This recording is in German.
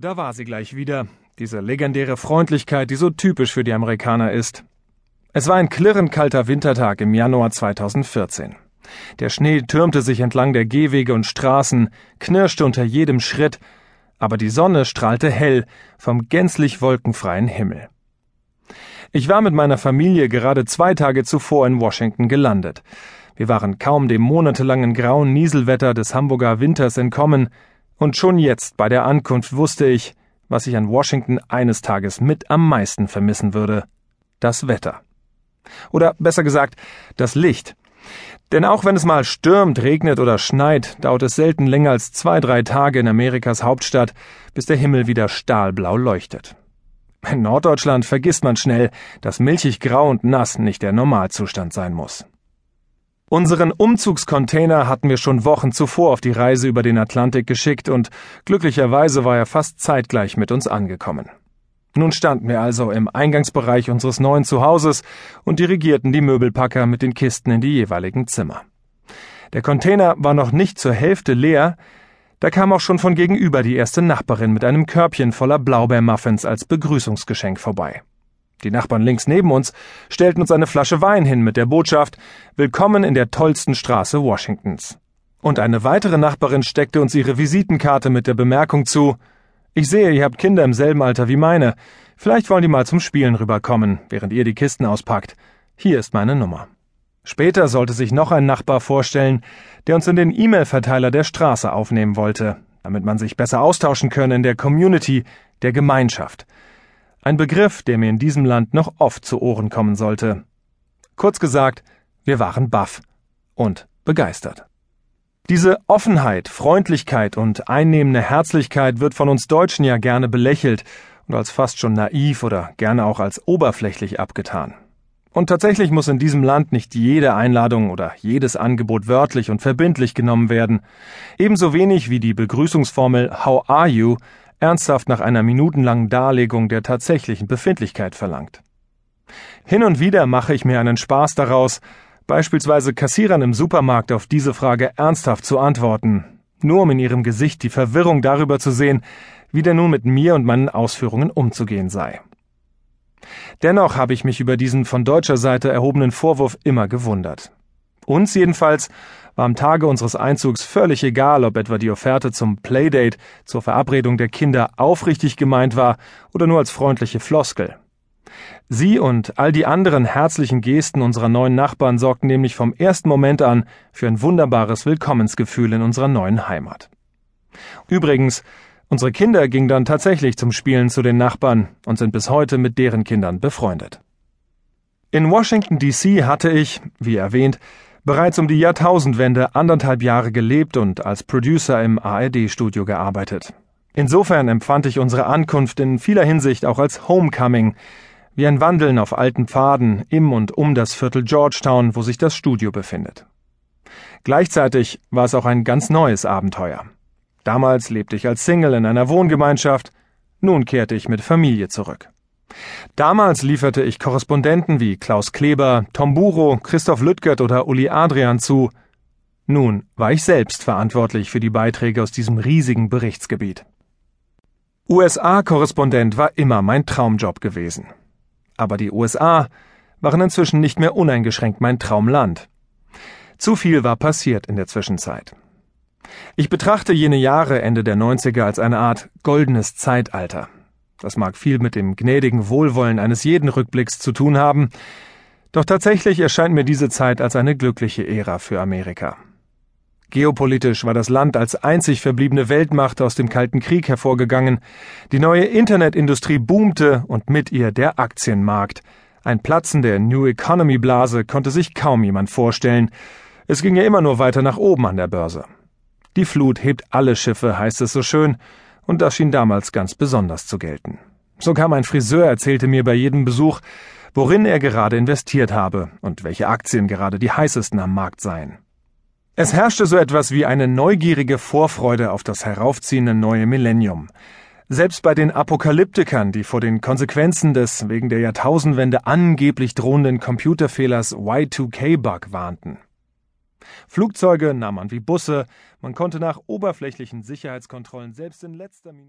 Da war sie gleich wieder, diese legendäre Freundlichkeit, die so typisch für die Amerikaner ist. Es war ein klirrend kalter Wintertag im Januar 2014. Der Schnee türmte sich entlang der Gehwege und Straßen, knirschte unter jedem Schritt, aber die Sonne strahlte hell vom gänzlich wolkenfreien Himmel. Ich war mit meiner Familie gerade zwei Tage zuvor in Washington gelandet. Wir waren kaum dem monatelangen grauen Nieselwetter des Hamburger Winters entkommen, und schon jetzt bei der Ankunft wusste ich, was ich an Washington eines Tages mit am meisten vermissen würde. Das Wetter. Oder besser gesagt, das Licht. Denn auch wenn es mal stürmt, regnet oder schneit, dauert es selten länger als zwei, drei Tage in Amerikas Hauptstadt, bis der Himmel wieder stahlblau leuchtet. In Norddeutschland vergisst man schnell, dass milchig grau und nass nicht der Normalzustand sein muss. Unseren Umzugscontainer hatten wir schon Wochen zuvor auf die Reise über den Atlantik geschickt und glücklicherweise war er fast zeitgleich mit uns angekommen. Nun standen wir also im Eingangsbereich unseres neuen Zuhauses und dirigierten die Möbelpacker mit den Kisten in die jeweiligen Zimmer. Der Container war noch nicht zur Hälfte leer, da kam auch schon von gegenüber die erste Nachbarin mit einem Körbchen voller Blaubeermuffins als Begrüßungsgeschenk vorbei. Die Nachbarn links neben uns stellten uns eine Flasche Wein hin mit der Botschaft Willkommen in der tollsten Straße Washingtons. Und eine weitere Nachbarin steckte uns ihre Visitenkarte mit der Bemerkung zu Ich sehe, ihr habt Kinder im selben Alter wie meine. Vielleicht wollen die mal zum Spielen rüberkommen, während ihr die Kisten auspackt. Hier ist meine Nummer. Später sollte sich noch ein Nachbar vorstellen, der uns in den E-Mail-Verteiler der Straße aufnehmen wollte, damit man sich besser austauschen könne in der Community, der Gemeinschaft. Ein Begriff, der mir in diesem Land noch oft zu Ohren kommen sollte. Kurz gesagt, wir waren baff und begeistert. Diese Offenheit, Freundlichkeit und einnehmende Herzlichkeit wird von uns Deutschen ja gerne belächelt und als fast schon naiv oder gerne auch als oberflächlich abgetan. Und tatsächlich muss in diesem Land nicht jede Einladung oder jedes Angebot wörtlich und verbindlich genommen werden. Ebenso wenig wie die Begrüßungsformel How are you ernsthaft nach einer minutenlangen Darlegung der tatsächlichen Befindlichkeit verlangt. Hin und wieder mache ich mir einen Spaß daraus, beispielsweise Kassierern im Supermarkt auf diese Frage ernsthaft zu antworten, nur um in ihrem Gesicht die Verwirrung darüber zu sehen, wie denn nun mit mir und meinen Ausführungen umzugehen sei. Dennoch habe ich mich über diesen von deutscher Seite erhobenen Vorwurf immer gewundert. Uns jedenfalls war am Tage unseres Einzugs völlig egal, ob etwa die Offerte zum Playdate zur Verabredung der Kinder aufrichtig gemeint war oder nur als freundliche Floskel. Sie und all die anderen herzlichen Gesten unserer neuen Nachbarn sorgten nämlich vom ersten Moment an für ein wunderbares Willkommensgefühl in unserer neuen Heimat. Übrigens, unsere Kinder gingen dann tatsächlich zum Spielen zu den Nachbarn und sind bis heute mit deren Kindern befreundet. In Washington DC hatte ich, wie erwähnt, bereits um die Jahrtausendwende anderthalb Jahre gelebt und als Producer im ARD-Studio gearbeitet. Insofern empfand ich unsere Ankunft in vieler Hinsicht auch als Homecoming, wie ein Wandeln auf alten Pfaden im und um das Viertel Georgetown, wo sich das Studio befindet. Gleichzeitig war es auch ein ganz neues Abenteuer. Damals lebte ich als Single in einer Wohngemeinschaft, nun kehrte ich mit Familie zurück. Damals lieferte ich Korrespondenten wie Klaus Kleber, Tom Buro, Christoph Lüttgert oder Uli Adrian zu. Nun war ich selbst verantwortlich für die Beiträge aus diesem riesigen Berichtsgebiet. USA-Korrespondent war immer mein Traumjob gewesen. Aber die USA waren inzwischen nicht mehr uneingeschränkt mein Traumland. Zu viel war passiert in der Zwischenzeit. Ich betrachte jene Jahre Ende der 90er als eine Art goldenes Zeitalter. Das mag viel mit dem gnädigen Wohlwollen eines jeden Rückblicks zu tun haben, doch tatsächlich erscheint mir diese Zeit als eine glückliche Ära für Amerika. Geopolitisch war das Land als einzig verbliebene Weltmacht aus dem Kalten Krieg hervorgegangen, die neue Internetindustrie boomte und mit ihr der Aktienmarkt. Ein Platzen der New Economy Blase konnte sich kaum jemand vorstellen. Es ging ja immer nur weiter nach oben an der Börse. Die Flut hebt alle Schiffe, heißt es so schön, und das schien damals ganz besonders zu gelten. Sogar mein Friseur erzählte mir bei jedem Besuch, worin er gerade investiert habe und welche Aktien gerade die heißesten am Markt seien. Es herrschte so etwas wie eine neugierige Vorfreude auf das heraufziehende neue Millennium. Selbst bei den Apokalyptikern, die vor den Konsequenzen des wegen der Jahrtausendwende angeblich drohenden Computerfehlers Y2K-Bug warnten. Flugzeuge nahm man wie Busse, man konnte nach oberflächlichen Sicherheitskontrollen selbst in letzter Minute